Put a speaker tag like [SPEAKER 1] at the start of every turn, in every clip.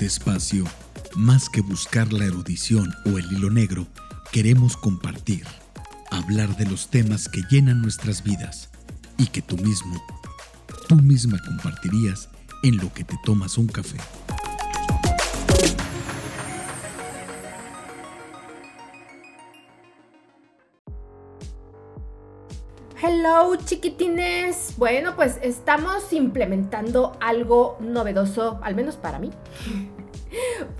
[SPEAKER 1] este espacio, más que buscar la erudición o el hilo negro, queremos compartir, hablar de los temas que llenan nuestras vidas y que tú mismo, tú misma compartirías en lo que te tomas un café.
[SPEAKER 2] Hello chiquitines. Bueno, pues estamos implementando algo novedoso, al menos para mí.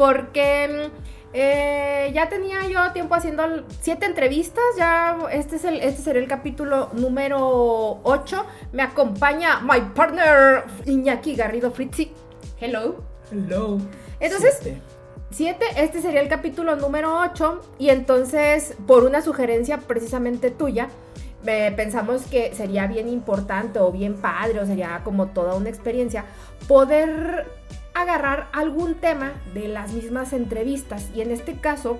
[SPEAKER 2] Porque eh, ya tenía yo tiempo haciendo siete entrevistas. Ya este, es el, este será el capítulo número 8. Me acompaña my partner Iñaki Garrido Fritzi. Hello.
[SPEAKER 3] Hello.
[SPEAKER 2] Entonces, siete. Este sería el capítulo número 8. Y entonces, por una sugerencia precisamente tuya pensamos que sería bien importante o bien padre o sería como toda una experiencia poder agarrar algún tema de las mismas entrevistas. Y en este caso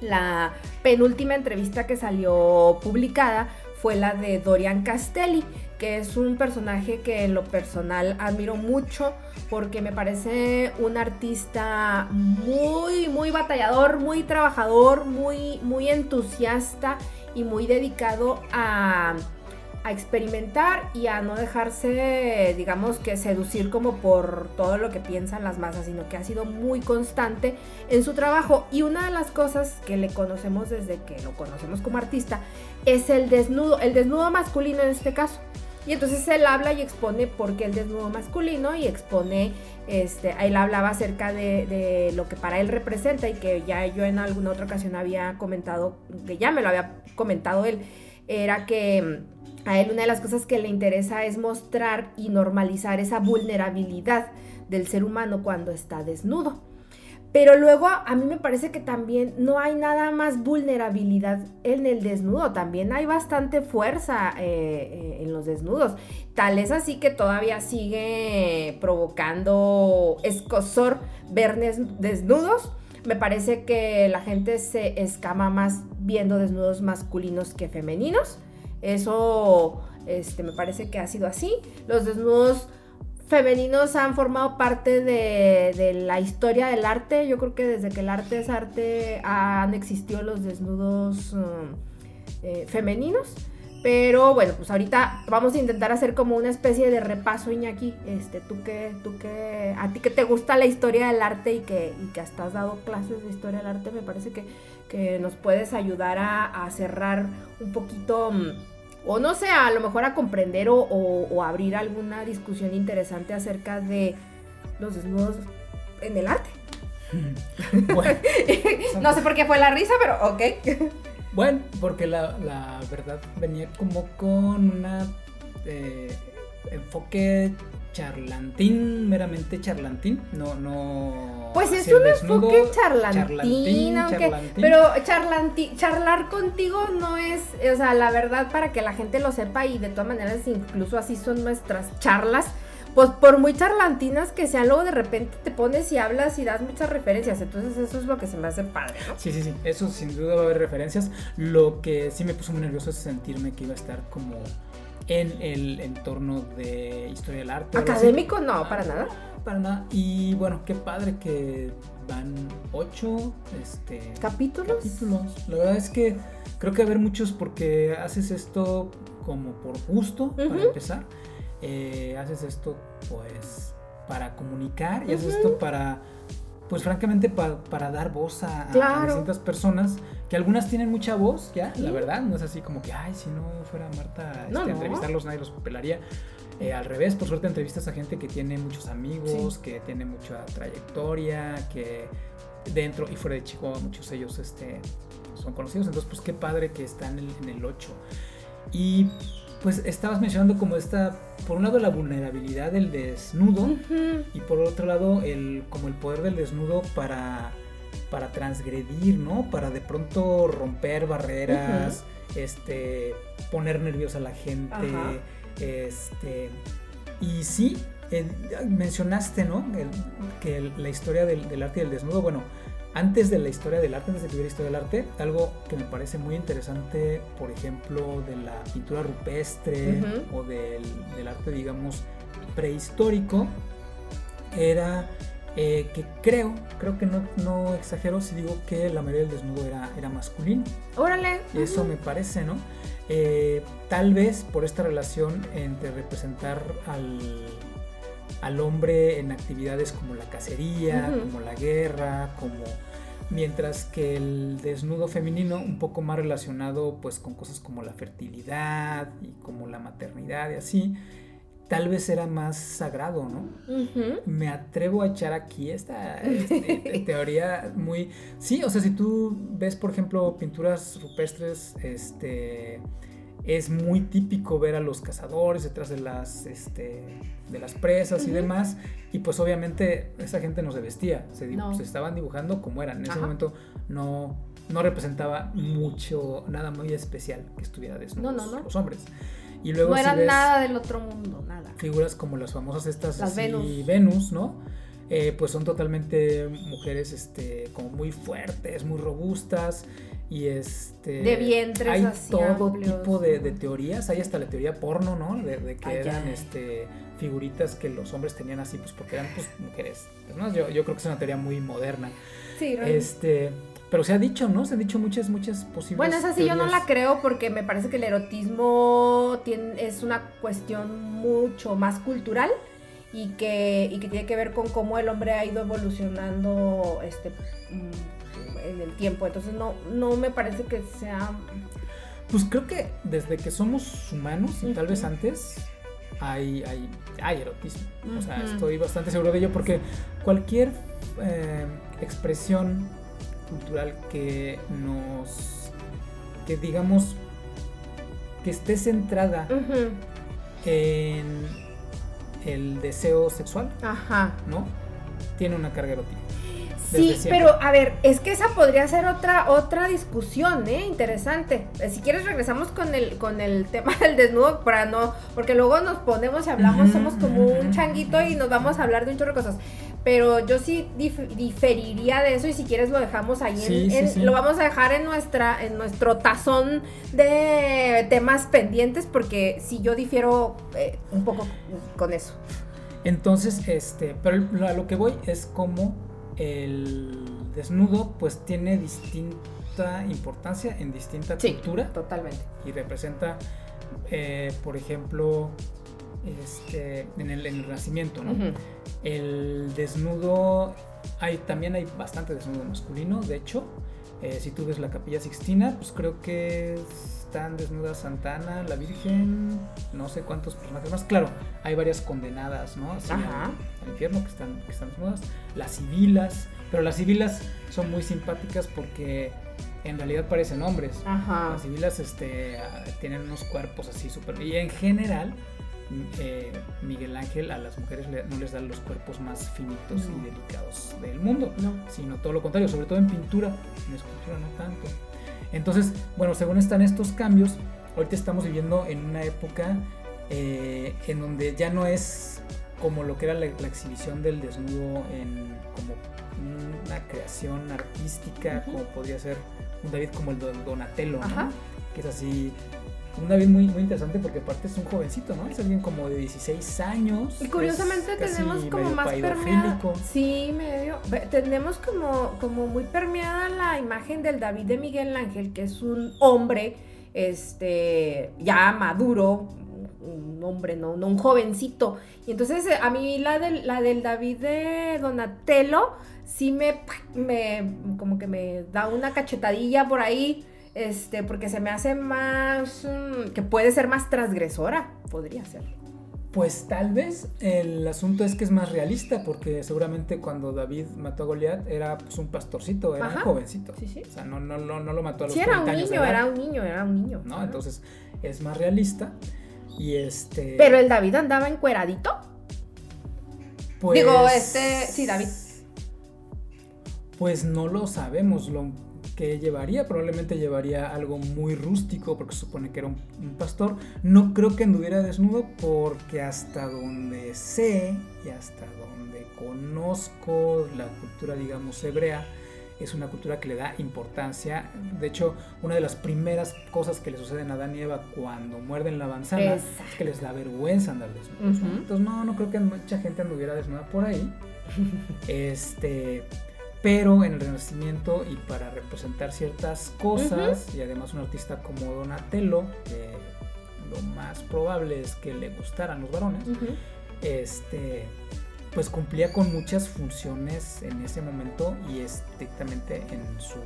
[SPEAKER 2] la penúltima entrevista que salió publicada fue la de Dorian Castelli, que es un personaje que en lo personal admiro mucho porque me parece un artista muy, muy batallador, muy trabajador, muy, muy entusiasta y muy dedicado a, experimentar y a no dejarse, digamos que seducir como por todo lo que piensan las masas, sino que ha sido muy constante en su trabajo. Y una de las cosas que le conocemos desde que lo conocemos como artista es el desnudo, el desnudo masculino en este caso. Y entonces él habla y expone por qué el desnudo masculino y expone, este, él hablaba acerca de, de, lo que para él representa y que ya yo en alguna otra ocasión había comentado, que ya me lo había comentado él, era que a él una de las cosas que le interesa es mostrar y normalizar esa vulnerabilidad del ser humano cuando está desnudo. Pero luego a mí me parece que también no hay nada más vulnerabilidad en el desnudo, también hay bastante fuerza eh, eh, en los desnudos. Tal es así que todavía sigue provocando escosor ver desnudos. Me parece que la gente se escama más viendo desnudos masculinos que femeninos. Eso este, me parece que ha sido así. Los desnudos femeninos han formado parte de, la historia del arte. Yo creo que desde que el arte es arte han existido los desnudos um, eh, femeninos. Pero bueno, pues ahorita vamos a intentar hacer como una especie de repaso, Iñaki. Este, tú que, tú que, a ti que te gusta la historia del arte y que, y que hasta has dado clases de historia del arte, me parece que, que nos puedes ayudar a, a cerrar un poquito. Um, o no sé, a lo mejor a comprender o, abrir alguna discusión interesante acerca de los desnudos en el arte. Bueno, no sé por qué fue la risa, pero ok.
[SPEAKER 3] Bueno, porque la, verdad venía como con una eh, enfoque charlantín, meramente charlantín, no, no.
[SPEAKER 2] Pues es un enfoque charlantín, pero charlar contigo no es, o sea, la verdad para que la gente lo sepa y de todas maneras incluso así son nuestras charlas. Pues por muy charlantinas que sean, luego de repente te pones y hablas y das muchas referencias. Entonces eso es lo que se me hace padre, ¿no?
[SPEAKER 3] Sí, sí, sí. Eso sin duda va a haber referencias. Lo que sí me puso muy nervioso es sentirme que iba a estar como en el entorno de historia del arte.
[SPEAKER 2] ¿Académico? No, para nada.
[SPEAKER 3] Para nada. Y bueno, qué padre que van ocho este,
[SPEAKER 2] capítulos.
[SPEAKER 3] capítulos. La verdad es que creo que va a haber muchos porque haces esto como por gusto, para empezar. Eh, haces esto pues para comunicar y haces esto para pues francamente para dar voz a, distintas personas que algunas tienen mucha voz, ya, la verdad, no es así como que, ay, si no fuera Marta este, a entrevistarlos nadie los pelaría. Eh, al revés, por suerte entrevistas a gente que tiene muchos amigos, que tiene mucha trayectoria, que dentro y fuera de Chihuahua muchos de ellos este, son conocidos, entonces pues qué padre que están en el, en el 8. Y pues estabas mencionando como esta, por un lado la vulnerabilidad del desnudo y por otro lado el, como el poder del desnudo para, para transgredir, ¿no? Para de pronto romper barreras, este, poner nerviosa a la gente, este, y sí, mencionaste, ¿no? que la historia del, del arte y del desnudo, bueno, antes de la historia del arte, antes de que hubiera historia del arte, algo que me parece muy interesante, por ejemplo, de la pintura rupestre o del, arte, digamos, prehistórico, era Eh, que creo, creo que no, no exagero si digo que la mayoría del desnudo era, era masculino.
[SPEAKER 2] Órale.
[SPEAKER 3] Eso me parece, ¿no? Eh, tal vez por esta relación entre representar al, al hombre en actividades como la cacería, como la guerra, como mientras que el desnudo femenino un poco más relacionado pues con cosas como la fertilidad y como la maternidad y así tal vez era más sagrado, ¿no? Me atrevo a echar aquí esta este, teoría muy... Sí, o sea, si tú ves, por ejemplo, pinturas rupestres, este... Es muy típico ver a los cazadores detrás de las, este, de las presas y demás. Y pues obviamente esa gente no se vestía, se, se estaban dibujando como eran. En ese momento no, no representaba mucho, nada muy especial que estuviera desnudos no, no, los hombres.
[SPEAKER 2] Y luego, no era nada del otro mundo, nada.
[SPEAKER 3] Figuras como las famosas estas las Venus. Venus, ¿no? Eh, pues son totalmente mujeres este, como muy fuertes, muy robustas y este
[SPEAKER 2] de vientres
[SPEAKER 3] hay todo tipo de, teorías. Hay hasta la teoría porno no de, que eran este figuritas que los hombres tenían así pues porque eran pues mujeres yo, yo creo que es una teoría muy moderna. Sí este pero se ha dicho, ¿no? Se han dicho muchas, muchas posibles.
[SPEAKER 2] Bueno, esa sí yo no la creo porque me parece que el erotismo tiene, es una cuestión mucho más cultural y que, y que tiene que ver con cómo el hombre ha ido evolucionando este, mm, en el tiempo. Entonces no, no me parece que sea...
[SPEAKER 3] Pues creo que desde que somos humanos, y tal vez antes, hay, hay, hay erotismo. O sea, estoy bastante seguro de ello porque cualquier eh, expresión cultural que nos, que digamos, que esté centrada en el deseo sexual, Ajá. ¿no? Tiene una carga erótica.
[SPEAKER 2] Sí, pero a ver, es que esa podría ser otra otra discusión, ¿eh? Interesante. Eh, si quieres regresamos con el con el tema del desnudo para no, porque luego nos ponemos y hablamos, somos como un changuito y nos vamos a hablar de un chorro de cosas. Pero yo sí diferiría de eso y si quieres lo dejamos ahí, en, lo vamos a dejar en nuestra en nuestro tazón de temas pendientes porque si yo difiero eh, un poco con eso.
[SPEAKER 3] Entonces, este, pero a lo que voy es como el desnudo pues tiene distinta importancia en distinta cultura.
[SPEAKER 2] Totalmente.
[SPEAKER 3] Y representa, eh, por ejemplo, este, en, el, en Renacimiento, ¿no? El desnudo, hay, también hay bastante desnudo masculino, de hecho. Eh, si tú ves la capilla Sixtina, pues creo que están desnudas Santana, la Virgen, no sé cuántos personajes más. Claro, hay varias condenadas, ¿no? Así al, infierno que están, que están desnudas. Las civilas, pero las civilas son muy simpáticas porque en realidad parecen hombres. Las civilas este, tienen unos cuerpos así súper... Y en general, eh, Miguel Ángel a las mujeres no les da los cuerpos más finitos y delicados del mundo, sino todo lo contrario, sobre todo en pintura, en escultura no tanto. Entonces, bueno, según están estos cambios, ahorita estamos viviendo en una época eh, en donde ya no es como lo que era la, exhibición del desnudo en como una creación artística, como podría ser un David como el Donatello, que es así un David muy, muy interesante porque aparte es un jovencito, ¿no? Es alguien como de 16 años.
[SPEAKER 2] Y curiosamente tenemos como más permeada. Sí, medio. Tenemos como, como muy permeada la imagen del David de Miguel Ángel, que es un hombre este ya maduro, un hombre, no, no un jovencito. Y entonces eh, a mí la del, la del David de Donatello sí me, me como que me da una cachetadilla por ahí este, porque se me hace más, mm, que puede ser más transgresora, podría ser.
[SPEAKER 3] Pues tal vez el asunto es que es más realista, porque seguramente cuando David mató a Goliat era pues, un pastorcito, era un jovencito. Sí, sí. O sea, no, no, no, lo mató a los sí,
[SPEAKER 2] era un niño, era un niño, era un niño.
[SPEAKER 3] ¿No? Entonces es más realista. Y este.
[SPEAKER 2] Pero el David andaba encueradito. Pues. Digo, este. Sí, David.
[SPEAKER 3] Pues no lo sabemos. Lo que llevaría, probablemente llevaría algo muy rústico porque se supone que era un, pastor. No creo que anduviera desnudo porque hasta donde sé y hasta donde conozco la cultura, digamos, hebrea, es una cultura que le da importancia. De hecho, una de las primeras cosas que le suceden a Adán y Eva cuando muerden la manzana es que les da vergüenza andar desnudos. Entonces, no, no creo que mucha gente anduviera desnuda por ahí. este, pero en el Renacimiento y para representar ciertas cosas, y además un artista como Donatello, que lo más probable es que le gustaran los varones, este pues cumplía con muchas funciones en ese momento y estrictamente en su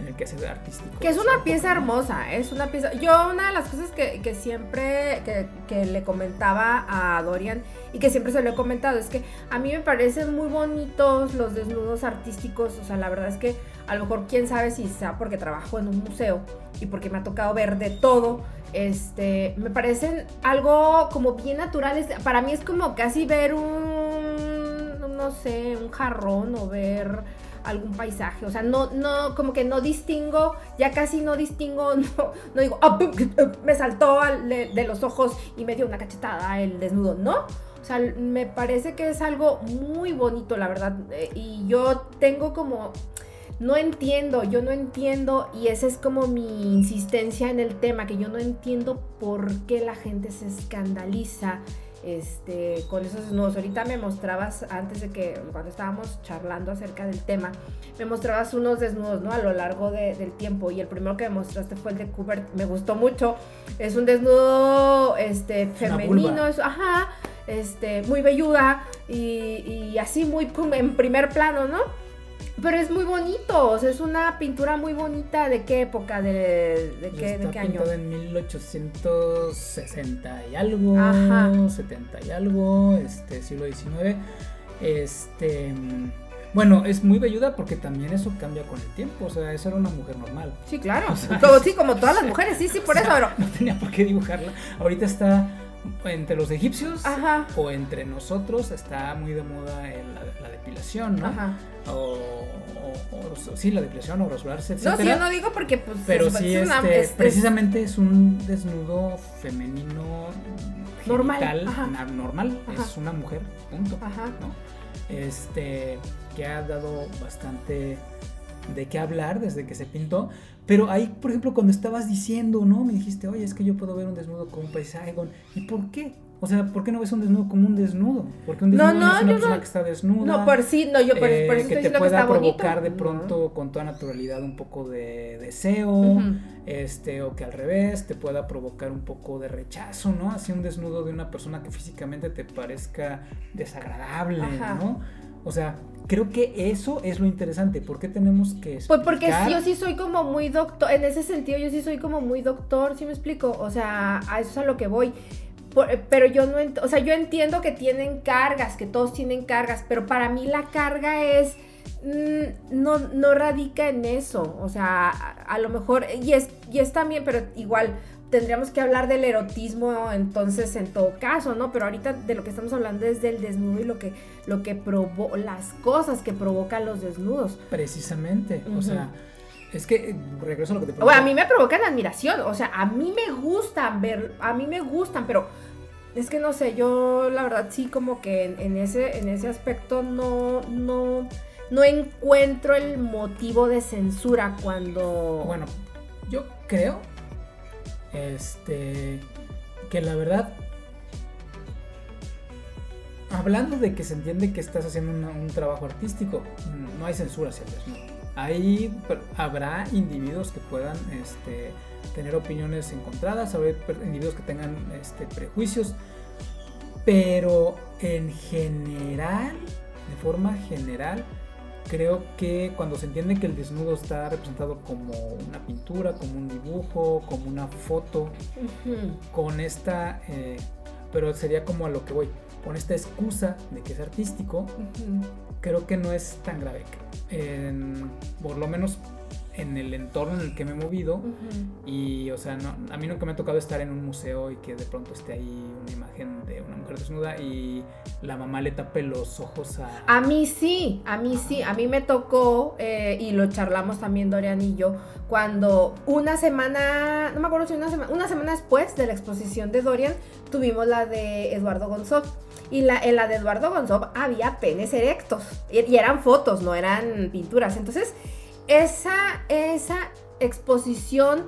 [SPEAKER 3] en el quehacer artístico.
[SPEAKER 2] Que es una pieza hermosa, es una pieza. Yo una de las cosas que, que siempre que, que, le comentaba a Dorian y que siempre se lo he comentado es que a mí me parecen muy bonitos los desnudos artísticos. O sea, la verdad es que a lo mejor quién sabe si sea porque trabajo en un museo y porque me ha tocado ver de todo. Este, me parecen algo como bien naturales. Para mí es como casi ver un, no sé, un jarrón o ver algún paisaje. O sea, no, no, como que no distingo, ya casi no distingo, no, no digo, ah, me saltó de, los ojos y me dio una cachetada el desnudo, ¿no? O sea, me parece que es algo muy bonito, la verdad. Eh, y yo tengo como no entiendo, yo no entiendo y esa es como mi insistencia en el tema, que yo no entiendo por qué la gente se escandaliza este, con esos desnudos. Ahorita me mostrabas, antes de que, cuando estábamos charlando acerca del tema, me mostrabas unos desnudos, ¿no? A lo largo del tiempo y el primero que me mostraste fue el de Cooper, me gustó mucho. Es un desnudo, este, femenino, es, ajá, este, muy velluda y, y así muy en primer plano, ¿no? Pero es muy bonito, o sea, es una pintura muy bonita. ¿De qué época? ¿De, de qué, de qué año?
[SPEAKER 3] en 1860 y algo, Ajá. 70 y algo, este, siglo XIX. Este. Bueno, es muy velluda porque también eso cambia con el tiempo. O sea, esa era una mujer normal.
[SPEAKER 2] Sí, claro. como, sí, como todas las mujeres, sí, sí, por eso. Pero...
[SPEAKER 3] No tenía por qué dibujarla. Ahorita está entre los egipcios o entre nosotros está muy de moda la, depilación, ¿no? Ajá. O, sí, la depilación o rasurarse.
[SPEAKER 2] No, sí, yo no digo porque pues
[SPEAKER 3] pero sí, este, precisamente es un desnudo femenino normal, normal, es una mujer, punto, Ajá. ¿no? Este que ha dado bastante de qué hablar desde que se pintó. Pero ahí, por ejemplo, cuando estabas diciendo, ¿no? Me dijiste, oye, es que yo puedo ver un desnudo como un paisaje. ¿Y por qué? O sea, ¿por qué no ves un desnudo como un desnudo? Porque un desnudo no, es una persona que está desnuda.
[SPEAKER 2] No, por sí, no, yo por, eh, eso
[SPEAKER 3] que te pueda provocar de pronto con toda naturalidad un poco de deseo, este, o que al revés te pueda provocar un poco de rechazo, ¿no? Así un desnudo de una persona que físicamente te parezca desagradable, ¿no? O sea, creo que eso es lo interesante. ¿Por qué tenemos que
[SPEAKER 2] Pues porque yo sí soy como muy doctor, en ese sentido yo sí soy como muy doctor, ¿sí me explico? O sea, a eso es a lo que voy. pero yo no, o sea, yo entiendo que tienen cargas, que todos tienen cargas, pero para mí la carga es mm, no, no radica en eso, o sea, a, a, lo mejor, y es, y es también, pero igual, tendríamos que hablar del erotismo entonces en todo caso, ¿no? Pero ahorita de lo que estamos hablando es del desnudo y lo que, lo que provo las cosas que provocan los desnudos.
[SPEAKER 3] Precisamente, o sea, es que regreso a lo que te
[SPEAKER 2] provoca. a mí me provocan admiración, o sea, a mí me gustan ver, a mí me gustan, pero es que no sé, yo la verdad sí como que en, en ese, en ese aspecto no, no, no encuentro el motivo de censura cuando...
[SPEAKER 3] Bueno, yo creo este, que la verdad, hablando de que se entiende que estás haciendo un trabajo artístico, no hay censura hacia desnudo. Ahí habrá individuos que puedan este, tener opiniones encontradas, habrá individuos que tengan este, prejuicios, pero en general, de forma general, creo que cuando se entiende que el desnudo está representado como una pintura, como un dibujo, como una foto, con esta, eh, pero sería como a lo que voy, con esta excusa de que es artístico, creo que no es tan grave. por lo menos en el entorno en el que me he movido. Y, o sea, no, a mí nunca me ha tocado estar en un museo y que de pronto esté ahí una imagen de una mujer desnuda y la mamá le tape los ojos a...
[SPEAKER 2] A mí sí, a mí sí, a mí me tocó, eh, y lo charlamos también Dorian y yo, cuando una semana, no me acuerdo si una semana, una semana después de la exposición de Dorian, tuvimos la de Eduardo González. Y la, en la de Eduardo González había penes erectos. Y, eran fotos, no eran pinturas. Entonces, esa, esa exposición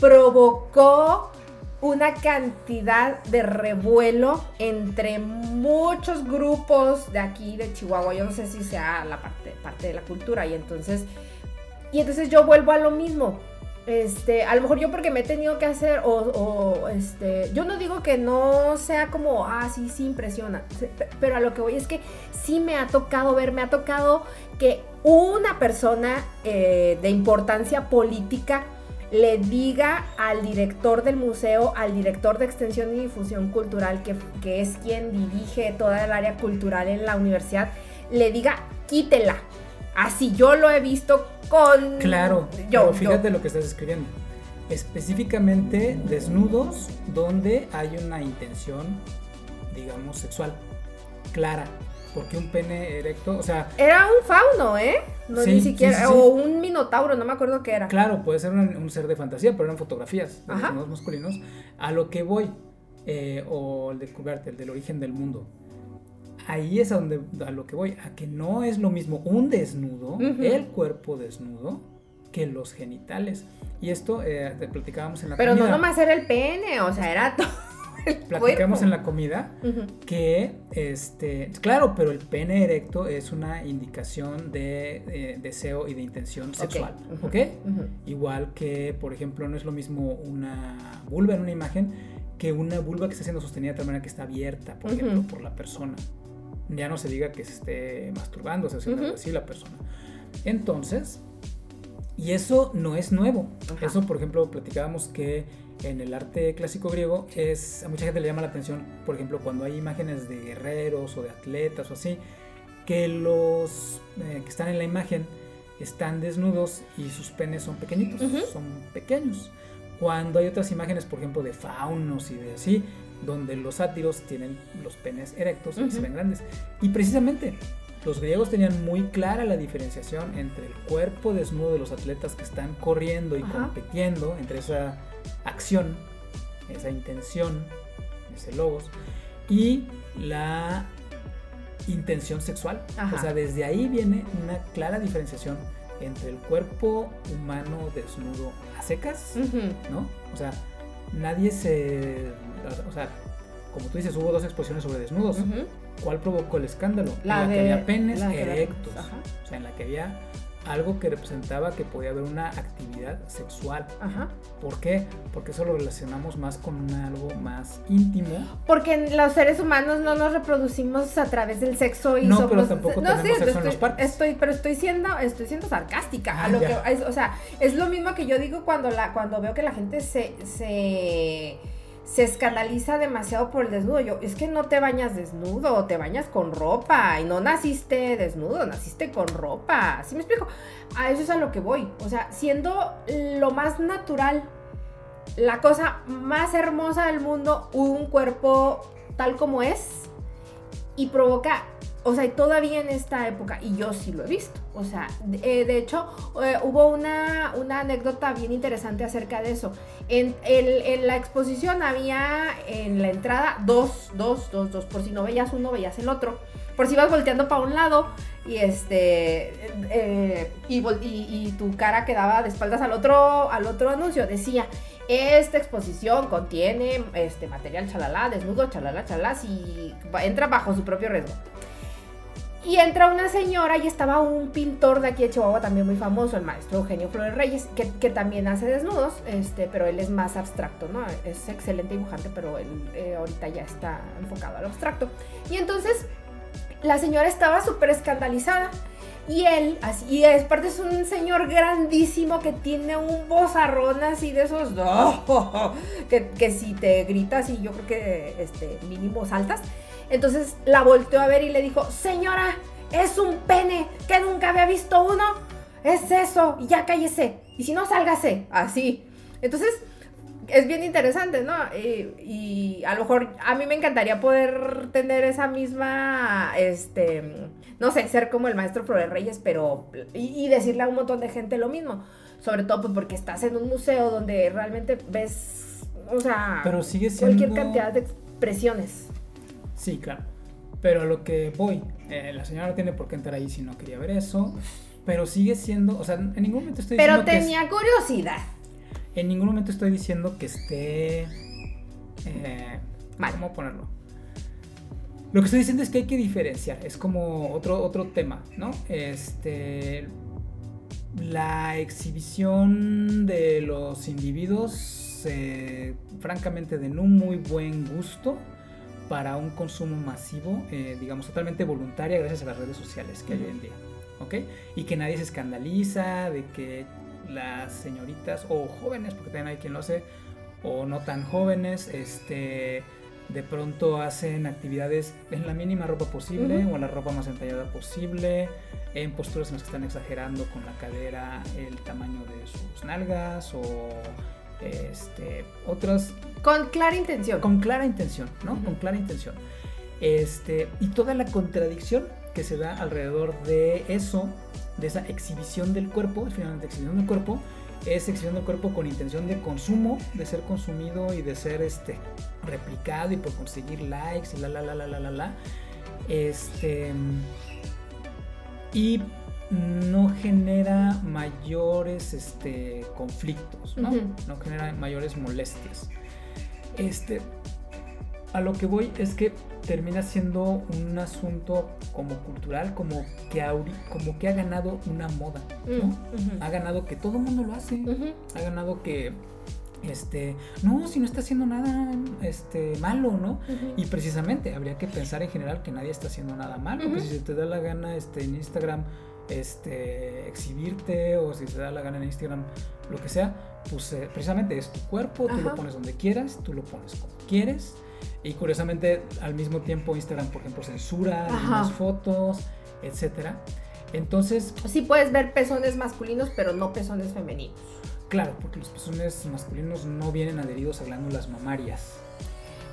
[SPEAKER 2] provocó una cantidad de revuelo entre muchos grupos de aquí de Chihuahua. Yo no sé si sea la parte, parte de la cultura. Y entonces, y entonces yo vuelvo a lo mismo. Este, a lo mejor yo porque me he tenido que hacer, o, este, yo no digo que no sea como, ah, sí, sí impresiona, pero a lo que voy es que sí me ha tocado ver, me ha tocado que una persona eh, de importancia política le diga al director del museo, al director de extensión y difusión cultural, que, que es quien dirige toda el área cultural en la universidad, le diga, quítela. Así yo lo he visto
[SPEAKER 3] Claro, yo, fíjate lo que estás escribiendo. Específicamente desnudos donde hay una intención, digamos, sexual, clara. Porque un pene erecto, o sea...
[SPEAKER 2] Era un fauno, ¿eh? No, ni siquiera, o un minotauro, no me acuerdo qué era.
[SPEAKER 3] Claro, puede ser un, ser de fantasía, pero eran fotografías de desnudos masculinos. A lo que voy, eh, o el de el del origen del mundo ahí es a, donde, a lo que voy, a que no es lo mismo un desnudo, el cuerpo desnudo, que los genitales. Y esto eh, te platicábamos en la
[SPEAKER 2] Pero comida. Pero no nomás era el pene, o sea, era todo.
[SPEAKER 3] Platicamos en la comida que, este, claro, pero el pene erecto es una indicación de eh, deseo y de intención sexual, ¿ok? Igual que, por ejemplo, no es lo mismo una vulva en una imagen que una vulva que está siendo sostenida de tal manera que está abierta, por ejemplo, por la persona ya no se diga que se esté masturbando, o sea, haciendo así la persona. Entonces, y eso no es nuevo. Eso, por ejemplo, platicábamos que en el arte clásico griego es a mucha gente le llama la atención, por ejemplo, cuando hay imágenes de guerreros o de atletas o así, que los eh, que están en la imagen están desnudos y sus penes son pequeñitos, son pequeños. Cuando hay otras imágenes, por ejemplo, de faunos y de así, donde los sátiros tienen los penes erectos y se ven grandes. Y precisamente los griegos tenían muy clara la diferenciación entre el cuerpo desnudo de los atletas que están corriendo y compitiendo, entre esa acción, esa intención, ese logos, y la intención sexual. O sea, desde ahí viene una clara diferenciación entre el cuerpo humano desnudo a secas, ¿no? O sea, nadie se o sea, como tú dices, hubo dos exposiciones sobre desnudos. ¿Cuál provocó el escándalo? La, que había penes erectos. O sea, en la que había algo que representaba que podía haber una actividad sexual. Ajá. ¿Por qué? Porque eso lo relacionamos más con algo más íntimo.
[SPEAKER 2] Porque los seres humanos no nos reproducimos a través del sexo y
[SPEAKER 3] no, pero tampoco no, tenemos sexo
[SPEAKER 2] estoy,
[SPEAKER 3] en los parques.
[SPEAKER 2] Estoy, pero estoy siendo, estoy siendo sarcástica. a lo que, o sea, es lo mismo que yo digo cuando la, cuando veo que la gente se, se se escandaliza demasiado por el desnudo. Yo, es que no te bañas desnudo, te bañas con ropa y no naciste desnudo, naciste con ropa. ¿Sí me explico? A eso es a lo que voy. O sea, siendo lo más natural, la cosa más hermosa del mundo, un cuerpo tal como es y provoca o sea, todavía en esta época, y yo sí lo he visto, o sea, de, eh, hecho, eh, hubo una, una, anécdota bien interesante acerca de eso. En, en, la exposición había en la entrada dos, dos, dos, dos, por si no veías uno, veías el otro. Por si ibas volteando para un lado y este eh, y, y, tu cara quedaba de espaldas al otro, al otro anuncio, decía, esta exposición contiene este material chalala, desnudo, chalala, chalala, y entra bajo su propio riesgo. Y entra una señora y estaba un pintor de aquí de Chihuahua también muy famoso, el maestro Eugenio Flores Reyes, que, también hace desnudos, este, pero él es más abstracto, ¿no? Es excelente dibujante, pero él eh, ahorita ya está enfocado al abstracto. Y entonces la señora estaba súper escandalizada. Y él, así, y es parte es un señor grandísimo que tiene un vozarrón así de esos, que, que si te gritas y yo creo que este, mínimo saltas. Entonces la volteó a ver y le dijo, señora, es un pene que nunca había visto uno. Es eso, ya cállese. Y si no, sálgase, así. Entonces, es bien interesante, ¿no? Y, a lo mejor a mí me encantaría poder tener esa misma, este, no sé, ser como el maestro Flores Reyes, pero, y, decirle a un montón de gente lo mismo. Sobre todo pues, porque estás en un museo donde realmente ves, o sea,
[SPEAKER 3] pero sigue siendo...
[SPEAKER 2] cualquier cantidad de expresiones.
[SPEAKER 3] Sí, claro. Pero a lo que voy, eh, la señora no tiene por qué entrar ahí si no quería ver eso. Pero sigue siendo, o sea, en ningún momento estoy
[SPEAKER 2] diciendo. Pero tenía curiosidad.
[SPEAKER 3] En ningún momento estoy diciendo que esté. Eh, ¿Cómo ponerlo? Lo que estoy diciendo es que hay que diferenciar. Es como otro, otro tema, ¿no? Este. La exhibición de los individuos, eh, francamente, de no muy buen gusto para un consumo masivo, eh, digamos, totalmente voluntaria gracias a las redes sociales que hay hoy en día. ¿Ok? Y que nadie se escandaliza de que las señoritas o jóvenes, porque también hay quien lo hace, o no tan jóvenes, este, de pronto hacen actividades en la mínima ropa posible o en la ropa más entallada posible, en posturas en las que están exagerando con la cadera el tamaño de sus nalgas o este, otras...
[SPEAKER 2] Con clara intención.
[SPEAKER 3] Con clara intención, ¿no? Con clara intención. Este, y toda la contradicción que se da alrededor de eso, de esa exhibición del cuerpo, finalmente exhibición del cuerpo, es exhibición del cuerpo con intención de consumo, de ser consumido y de ser este replicado y por conseguir likes y la la la la la la la. Este y no genera mayores este, conflictos, ¿no? No genera mayores molestias. Este, a lo que voy es que termina siendo un asunto como cultural, como que, como que ha ganado una moda, ¿no? Mm, ha ganado que todo el mundo lo hace, ha ganado que este, no, si no está haciendo nada este, malo, ¿no? Y precisamente habría que pensar en general que nadie está haciendo nada malo, porque si te da la gana este, en Instagram este, exhibirte o si te da la gana en Instagram, lo que sea, pues eh, precisamente es tu cuerpo, tú lo pones donde quieras, tú lo pones como quieres. Y curiosamente, al mismo tiempo, Instagram, por ejemplo, censura las fotos, etcétera. Entonces.
[SPEAKER 2] Sí, puedes ver pezones masculinos, pero no pezones femeninos.
[SPEAKER 3] Claro, porque los pezones masculinos no vienen adheridos a glándulas mamarias.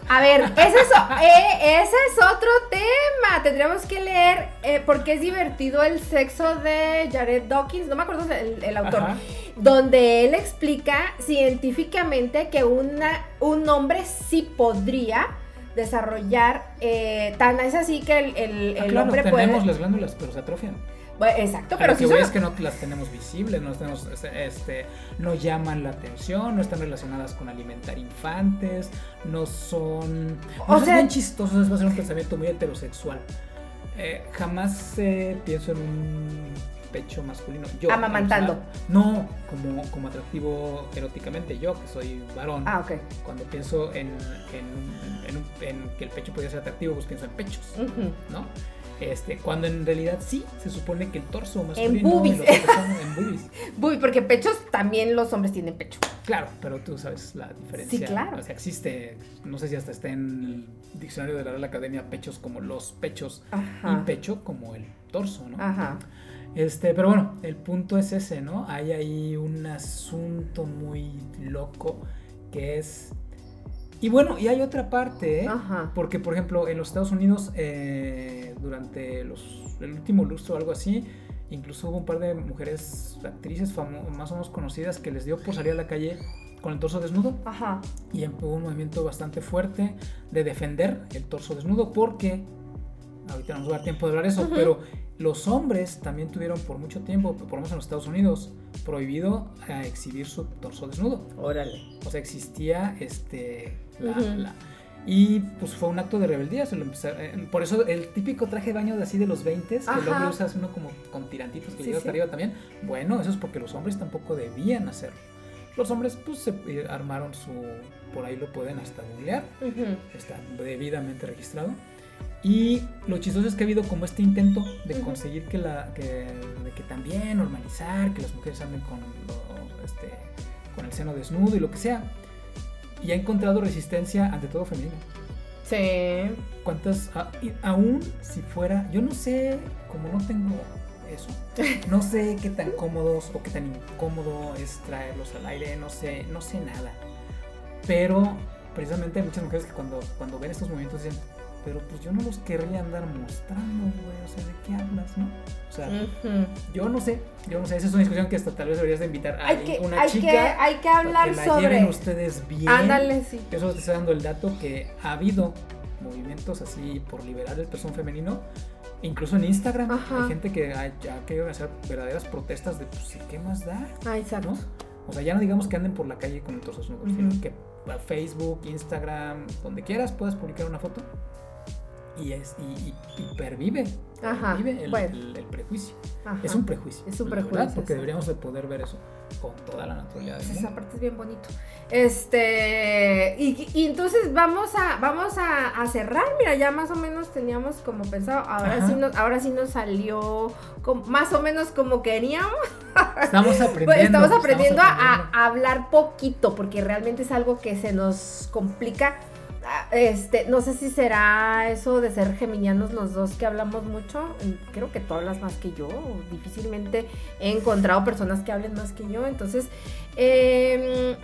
[SPEAKER 2] A ver, ese es, eh, ese es otro tema. Tendríamos que leer eh, porque es divertido el sexo de Jared Dawkins, no me acuerdo el, autor, donde él explica científicamente que una, un hombre sí podría desarrollar, eh, tan es así que el, el,
[SPEAKER 3] ah, el hombre tenemos las glándulas, pero se atrofian
[SPEAKER 2] exacto, pero,
[SPEAKER 3] pero que es que no las tenemos visibles, no, tenemos, este, no llaman la atención, no están relacionadas con alimentar infantes, no son... O sea, bien chistosos, va a ser un pensamiento muy heterosexual. Eh, jamás eh, pienso en un pecho masculino. Yo,
[SPEAKER 2] Amamantando.
[SPEAKER 3] no, como, como atractivo eróticamente. Yo, que soy varón.
[SPEAKER 2] Ah, ok.
[SPEAKER 3] Cuando pienso en, en, que el pecho podría ser atractivo, pues pienso en pechos, ¿no? Este, cuando en realidad sí, se supone que el torso masculino
[SPEAKER 2] en boobies. en boobies. porque pechos también los hombres tienen pecho.
[SPEAKER 3] Claro, pero tú sabes la diferencia.
[SPEAKER 2] Sí, claro.
[SPEAKER 3] O sea, existe, no sé si hasta está en el diccionario de la Real Academia, pechos como los pechos y pecho como el torso, ¿no? Ajá. Este, pero bueno, el punto es ese, ¿no? Hay ahí un asunto muy loco que es y bueno, y hay otra parte, ¿eh? porque por ejemplo en los Estados Unidos eh, durante los, el último lustro o algo así, incluso hubo un par de mujeres actrices más o menos conocidas que les dio por salir a la calle con el torso desnudo. Ajá. Y hubo un movimiento bastante fuerte de defender el torso desnudo porque, ahorita no nos va a dar tiempo de hablar eso, pero los hombres también tuvieron por mucho tiempo, por lo menos en los Estados Unidos, prohibido a exhibir su torso desnudo.
[SPEAKER 2] Órale.
[SPEAKER 3] O sea, existía este y pues fue un acto de rebeldía. Se lo eh, por eso el típico traje de baño de así de los 20 que el hombre usa uno como con tirantitos que llega hasta arriba también. Bueno, eso es porque los hombres tampoco debían hacerlo. Los hombres pues se eh, armaron su... Por ahí lo pueden hasta googlear. Está debidamente registrado. Y lo chistoso es que ha habido como este intento de conseguir que la que, de que también normalizar que las mujeres anden con, este, con el seno desnudo y lo que sea y ha encontrado resistencia ante todo femenino.
[SPEAKER 2] Sí.
[SPEAKER 3] ¿Cuántas? aún si fuera, yo no sé, como no tengo eso. No sé qué tan cómodos o qué tan incómodo es traerlos al aire, no sé, no sé nada. Pero precisamente hay muchas mujeres que cuando, cuando ven estos movimientos dicen, pero pues yo no los querría andar mostrando, güey, o sea, ¿de qué hablas, no? O sea, yo no sé, yo no sé, esa es una discusión que hasta tal vez deberías de invitar a
[SPEAKER 2] hay que,
[SPEAKER 3] una
[SPEAKER 2] hay
[SPEAKER 3] chica.
[SPEAKER 2] Que, hay que hablar
[SPEAKER 3] que la
[SPEAKER 2] sobre.
[SPEAKER 3] Lleven ustedes bien.
[SPEAKER 2] Ándale, sí.
[SPEAKER 3] Solo te estoy dando el dato que ha habido movimientos así por liberar el persona femenino. Incluso en Instagram hay gente que ha, ha, querido hacer verdaderas protestas de, pues, ¿qué más da?
[SPEAKER 2] Ah, exacto.
[SPEAKER 3] ¿no? O sea, ya no digamos que anden por la calle con el torso desnudo, sino que a Facebook, Instagram, donde quieras puedas publicar una foto y, es, y, y, pervive,
[SPEAKER 2] Ajá,
[SPEAKER 3] pervive el,
[SPEAKER 2] bueno.
[SPEAKER 3] el, el prejuicio.
[SPEAKER 2] Ajá.
[SPEAKER 3] Es un prejuicio.
[SPEAKER 2] Es un prejuicio.
[SPEAKER 3] verdad, porque deberíamos de poder ver eso con toda la naturalidad
[SPEAKER 2] Esa parte es bien bonito. Este, y, y entonces vamos a vamos a, a, cerrar. Mira, ya más o menos teníamos como pensado. Ahora
[SPEAKER 3] Ajá.
[SPEAKER 2] sí nos, ahora sí nos salió como, más o menos como queríamos.
[SPEAKER 3] Estamos aprendiendo.
[SPEAKER 2] Pues estamos aprendiendo,
[SPEAKER 3] estamos
[SPEAKER 2] a,
[SPEAKER 3] aprendiendo.
[SPEAKER 2] a hablar poquito, porque realmente es algo que se nos complica. Este, no sé si será eso de ser geminianos los dos que hablamos mucho. Creo que tú hablas más que yo. Difícilmente he encontrado personas que hablen más que yo. Entonces, eh,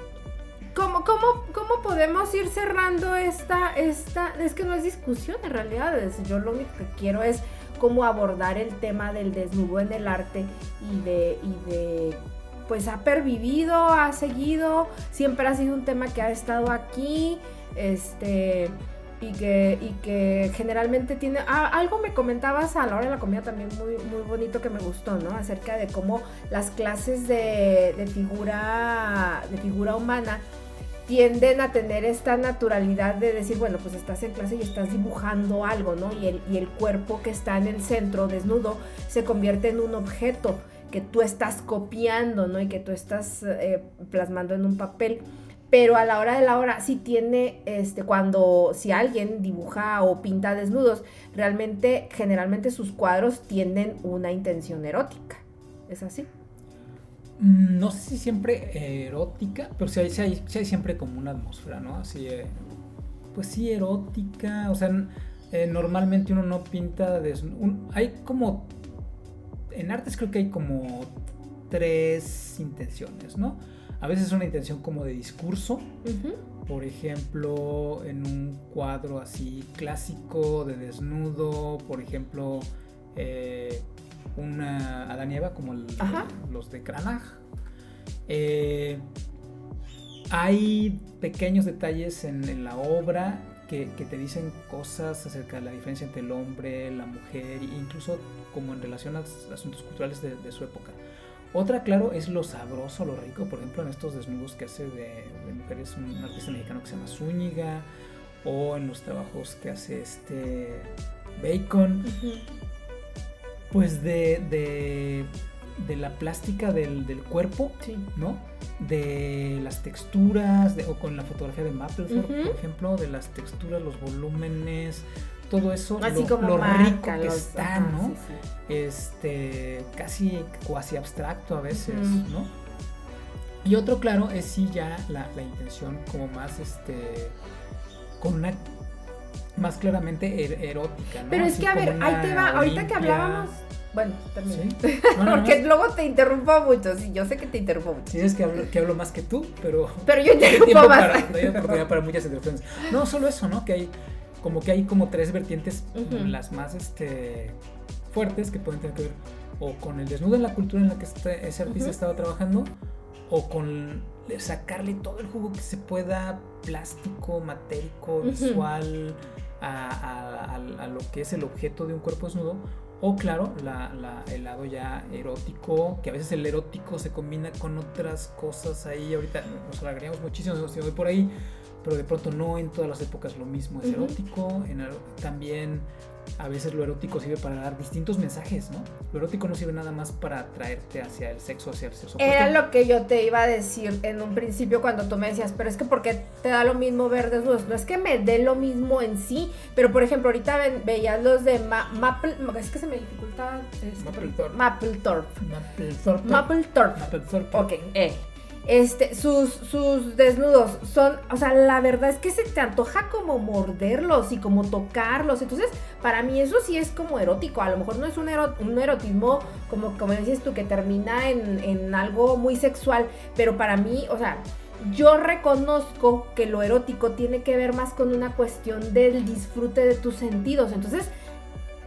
[SPEAKER 2] ¿cómo, cómo, ¿cómo podemos ir cerrando esta, esta? Es que no es discusión en realidad. Yo lo único que quiero es cómo abordar el tema del desnudo en el arte y de, y de pues ha pervivido, ha seguido, siempre ha sido un tema que ha estado aquí, este, y que, y que generalmente tiene, ah, algo me comentabas a la hora de la comida también muy, muy bonito que me gustó, ¿no? Acerca de cómo las clases de, de figura, de figura humana tienden a tener esta naturalidad de decir, bueno, pues estás en clase y estás dibujando algo, ¿no? Y el, y el cuerpo que está en el centro, desnudo, se convierte en un objeto que tú estás copiando, ¿no? Y que tú estás eh, plasmando en un papel. Pero a la hora de la hora sí tiene, este, cuando, si alguien dibuja o pinta desnudos, realmente, generalmente sus cuadros tienen una intención erótica. ¿Es así?
[SPEAKER 3] Mm, No sé si siempre erótica, pero sí hay, siempre como una atmósfera, ¿no? Así, eh, pues sí, erótica, o sea, eh, normalmente uno no pinta desnudo. Hay como, en artes creo que hay como tres intenciones, ¿no? A veces es una intención como de discurso,
[SPEAKER 2] Uh -huh.
[SPEAKER 3] por ejemplo, en un cuadro así clásico de desnudo, por ejemplo, eh, una Adán y Eva como el, los de Cranach. Eh, hay pequeños detalles en, en la obra que, que, te dicen cosas acerca de la diferencia entre el hombre, la mujer, incluso como en relación a asuntos culturales de, de su época. Otra, claro, es lo sabroso, lo rico, por ejemplo, en estos desnudos que hace de, de mujeres un artista mexicano que se llama Zúñiga, o en los trabajos que hace este Bacon, uh -huh. pues de, de, de, la plástica del, del cuerpo,
[SPEAKER 2] sí.
[SPEAKER 3] ¿no? De las texturas, de, o con la fotografía de Mapplethorpe, uh -huh. por ejemplo, de las texturas, los volúmenes, todo eso,
[SPEAKER 2] Así
[SPEAKER 3] lo,
[SPEAKER 2] como
[SPEAKER 3] lo
[SPEAKER 2] marca,
[SPEAKER 3] rico que
[SPEAKER 2] los,
[SPEAKER 3] está,
[SPEAKER 2] ajá,
[SPEAKER 3] ¿no?
[SPEAKER 2] Sí, sí.
[SPEAKER 3] Este, casi cuasi abstracto a veces,
[SPEAKER 2] Uh -huh.
[SPEAKER 3] ¿no? Y otro, claro, es sí ya la, la, intención como más, este, con una, más claramente er erótica, ¿no?
[SPEAKER 2] Pero es
[SPEAKER 3] Así
[SPEAKER 2] que, a ver, ahí te va, ahorita
[SPEAKER 3] limpia.
[SPEAKER 2] que hablábamos, bueno, también.
[SPEAKER 3] ¿Sí?
[SPEAKER 2] No, no, Porque no. luego te interrumpo mucho, sí, yo sé que te interrumpo mucho.
[SPEAKER 3] Sí, es que hablo, que hablo más que tú, pero...
[SPEAKER 2] Pero yo interrumpo más.
[SPEAKER 3] Para, no hay oportunidad para muchas interrupciones. No, solo eso, ¿no? Que hay como que hay como tres vertientes, uh -huh. las más este, fuertes, que pueden tener que ver o con el desnudo en la cultura en la que este, ese artista uh -huh. estaba trabajando, o con sacarle todo el jugo que se pueda, plástico, matérico, uh -huh. visual, a, a, a, a, lo que es el objeto de un cuerpo desnudo. O claro, la, la, el lado ya erótico, que a veces el erótico se combina con otras cosas ahí. Ahorita nos alargaríamos muchísimo si voy por ahí, pero de pronto no en todas las épocas lo mismo es erótico. En, también a veces lo erótico sirve para dar distintos mensajes, ¿no? Lo erótico no sirve nada más para traerte hacia el sexo, hacia el sexo.
[SPEAKER 2] Era lo que yo te iba a decir en un principio cuando tú me decías, pero es que porque te da lo mismo ver desnudos. No es que me dé lo mismo en sí, pero por ejemplo, ahorita veías los de Ma Maple, es que se me dificulta.
[SPEAKER 3] Este, Mapplethorpe.
[SPEAKER 2] Mapplethorpe.
[SPEAKER 3] Mapplethorpe.
[SPEAKER 2] Mapplethorpe.
[SPEAKER 3] Mapplethorpe.
[SPEAKER 2] Ok, eh. Este, sus, sus desnudos son, o sea, la verdad es que se te antoja como morderlos y como tocarlos. Entonces, para mí eso sí es como erótico. A lo mejor no es un, un erotismo, como, como dices tú, que termina en, en algo muy sexual, pero para mí, o sea, yo reconozco que lo erótico tiene que ver más con una cuestión del disfrute de tus sentidos. Entonces,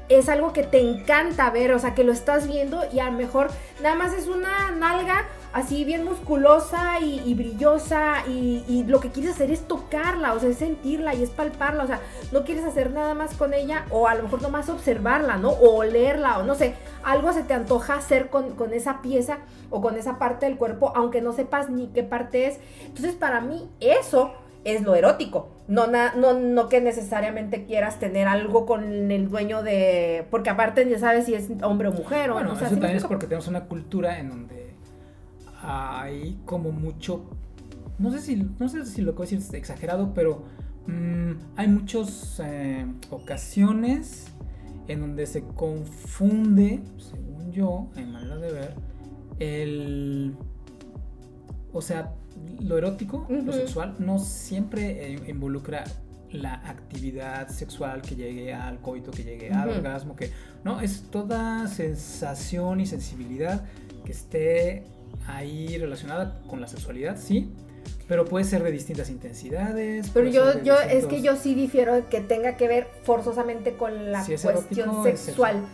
[SPEAKER 2] es algo que te encanta ver, o sea, que lo estás viendo y a lo mejor nada más es una nalga así bien musculosa y, brillosa y, lo que quieres hacer es tocarla, o sea, es sentirla y es palparla, o sea, no quieres hacer nada más con ella o a lo mejor nomás observarla, ¿no? O olerla o no sé, algo se te antoja hacer con, con esa pieza o con esa parte del cuerpo, aunque no sepas ni qué parte es. Entonces, para mí, eso es lo erótico. No, no, no que necesariamente quieras tener algo con el dueño de... Porque aparte ya sabes si es hombre o mujer.
[SPEAKER 3] Bueno,
[SPEAKER 2] o,
[SPEAKER 3] eso también es porque tenemos una cultura en donde hay como mucho... No sé si, no sé si lo que voy a decir es exagerado, pero mm, hay muchas eh, ocasiones en donde se confunde, según yo, en manera de ver, el... O sea, lo erótico, lo sexual, no siempre eh, involucra la actividad sexual que llegue al coito, que llegue al orgasmo, que no, es toda sensación y sensibilidad que esté ahí relacionada con la sexualidad, sí, pero puede ser de distintas intensidades.
[SPEAKER 2] Pero yo, yo es que yo sí difiero de que tenga que ver forzosamente con la cuestión sexual.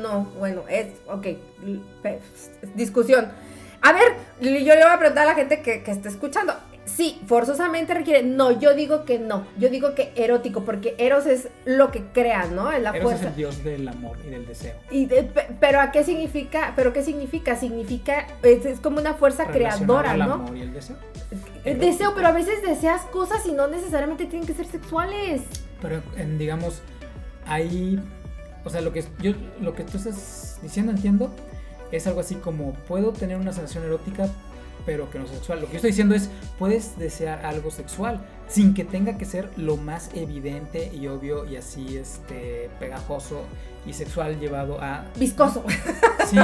[SPEAKER 2] No, bueno, es, ok, discusión. A ver, yo le voy a preguntar a la gente que, que está escuchando. Sí, forzosamente requiere. No, yo digo que no. Yo digo que erótico, porque Eros es lo que crea, ¿no?
[SPEAKER 3] Es la Eros es el dios del amor y del deseo.
[SPEAKER 2] Y pero ¿a qué significa? ¿Pero qué significa? Significa, es, como una fuerza creadora, ¿no? El
[SPEAKER 3] amor y el deseo.
[SPEAKER 2] El deseo, pero a veces deseas cosas y no necesariamente tienen que ser sexuales.
[SPEAKER 3] Pero, digamos, ahí, o sea, lo que yo, lo que tú estás diciendo, entiendo, es algo así como, puedo tener una sensación erótica, pero que no es sexual. Lo que yo estoy diciendo es, puedes desear algo sexual sin que tenga que ser lo más evidente y obvio y así este pegajoso y sexual llevado a...
[SPEAKER 2] Viscoso.
[SPEAKER 3] Sí,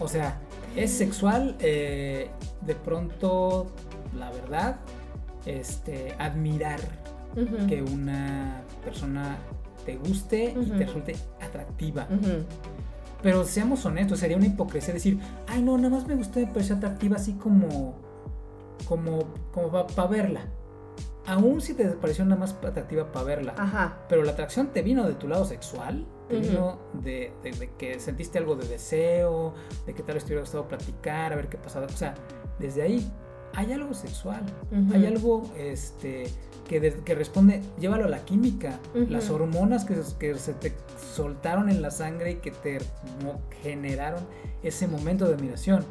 [SPEAKER 3] o sea, es sexual, eh, de pronto, la verdad, este, admirar que una persona te guste y te resulte atractiva. Pero seamos honestos, sería una hipocresía decir, ay no, nada más me gusta, me pareció atractiva así como, como, como para verla. Aún si te pareció nada más atractiva para verla. Ajá. Pero la atracción te vino de tu lado sexual, te vino de, que sentiste algo de deseo, de que tal vez te hubiera gustado platicar, a ver qué pasaba. O sea, desde ahí hay algo sexual, hay algo este, que, que, responde, llévalo a la química, las hormonas que, que, se te soltaron en la sangre y que te generaron ese momento de admiración.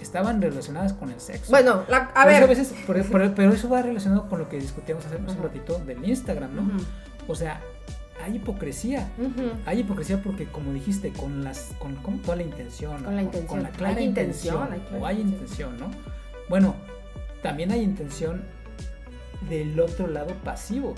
[SPEAKER 3] Estaban relacionadas con el sexo.
[SPEAKER 2] Bueno, a ver.
[SPEAKER 3] veces, pero eso va relacionado con lo que discutíamos hace un ratito del Instagram, ¿no? O sea, hay hipocresía. Hay hipocresía porque, como dijiste, con las con, toda la intención.
[SPEAKER 2] Con la intención.
[SPEAKER 3] Con la clara intención. o hay intención, ¿no? Bueno, también hay intención del otro lado pasivo.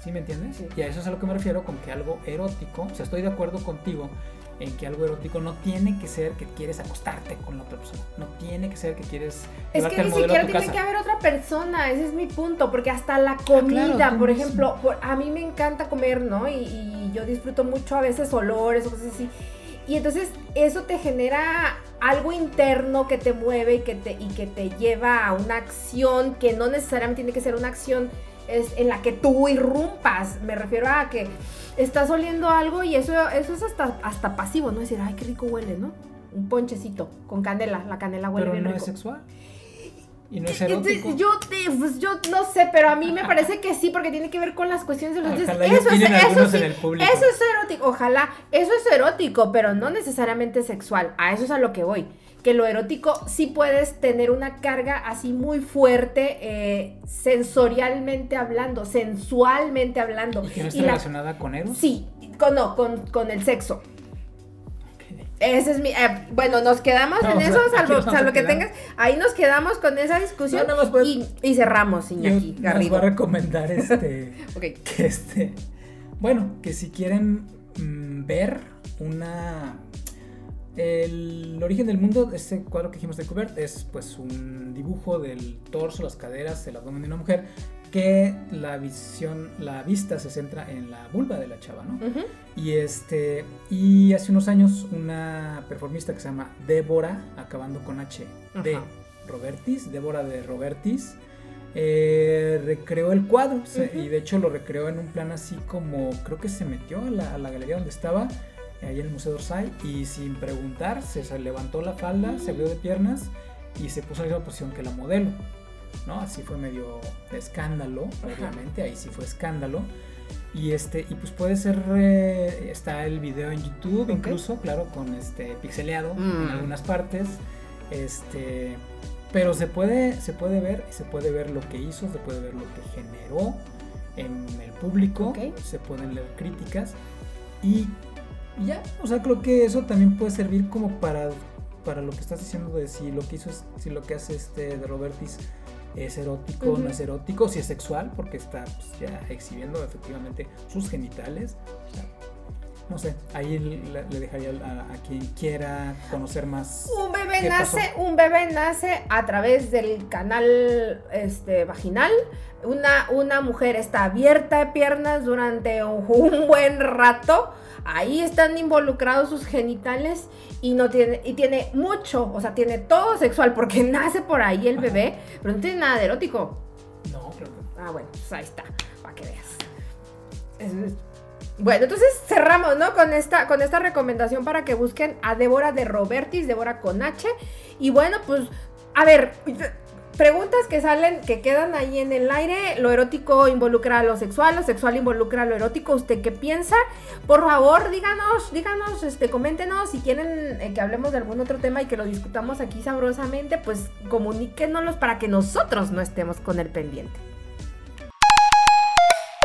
[SPEAKER 3] ¿Sí me entiendes? Y a eso es a lo que me refiero con que algo erótico, o sea, estoy de acuerdo contigo en que algo erótico no tiene que ser que quieres acostarte con la otra persona, no tiene que ser que quieres...
[SPEAKER 2] Es que ni siquiera tiene que haber otra persona, ese es mi punto, porque hasta la ah, comida, por ejemplo, a mí me encanta comer, ¿no? Y, y yo disfruto mucho a veces olores o cosas así. Y entonces eso te genera algo interno que te mueve y que te, y que te lleva a una acción que no necesariamente tiene que ser una acción es, en la que tú irrumpas. Me refiero a que estás oliendo algo y eso, eso es hasta, hasta pasivo, ¿no? Es decir, ay, qué rico huele, ¿no? Un ponchecito con canela, la canela huele
[SPEAKER 3] Pero
[SPEAKER 2] no
[SPEAKER 3] es sexual. Y no es erótico.
[SPEAKER 2] Yo, pues, yo no sé, pero a mí me parece que sí, porque tiene que ver con las cuestiones de los
[SPEAKER 3] Eso es, eso, sí,
[SPEAKER 2] eso es erótico. Ojalá, eso es erótico, pero no necesariamente sexual. A eso es a lo que voy. Que lo erótico sí puedes tener una carga así muy fuerte, eh, sensorialmente hablando, sensualmente hablando.
[SPEAKER 3] ¿Y que no está relacionada con Eros?
[SPEAKER 2] Sí, con, no, con, con el sexo. Ese es mi. Eh, bueno, nos quedamos en eso, salvo, salvo que tengas. Ahí nos quedamos con esa discusión y, y, cerramos, Iñaki
[SPEAKER 3] Garrido. voy a recomendar este. Que este. Bueno, que si quieren mm, ver una. el origen del mundo, este cuadro que dijimos de Kubert, es pues un dibujo del torso, las caderas, el abdomen de una mujer, que la visión, la vista se centra en la vulva de la chava, ¿no? Y este, y hace unos años una performista que se llama Débora, acabando con H, de Robertis, Débora de Robertis, eh, recreó el cuadro y de hecho lo recreó en un plan así como, creo que se metió a la, a la galería donde estaba ahí en el Museo Orsay, y sin preguntar se, levantó la falda, se abrió de piernas y se puso en la misma posición que la modelo. ¿No? Así fue medio escándalo, obviamente, ahí sí fue escándalo. Y este, y pues puede ser, eh, está el video en YouTube incluso, claro, con este pixeleado en mm. algunas partes. Este, pero se puede, se puede ver, se puede ver lo que hizo, se puede ver lo que generó en el público, se pueden leer críticas y y ya, o sea, creo que eso también puede servir como para, para lo que estás diciendo de si lo que hizo es, si lo que hace este de Robertis es erótico, no es erótico, si es sexual, porque está pues, ya exhibiendo efectivamente sus genitales. No sé, ahí le, dejaría a, quien quiera conocer más.
[SPEAKER 2] Un bebé nace, un bebé nace a través del canal este, vaginal. Una, una mujer está abierta de piernas durante un buen rato ahí están involucrados sus genitales y no tiene y tiene mucho, o sea, tiene todo sexual porque nace por ahí el bebé, pero no tiene nada de erótico.
[SPEAKER 3] No, creo que
[SPEAKER 2] Ah, bueno, pues ahí está, para que veas. Bueno, entonces cerramos, ¿no? Con esta, con esta recomendación para que busquen a Débora de Robertis, Débora con H. Y bueno, pues, a ver, preguntas que salen, que quedan ahí en el aire. Lo erótico involucra a lo sexual, lo sexual involucra a lo erótico. ¿Usted qué piensa? Por favor, díganos, díganos, este, coméntenos si quieren eh, que hablemos de algún otro tema y que lo discutamos aquí sabrosamente, pues comuníquenos para que nosotros no estemos con el pendiente.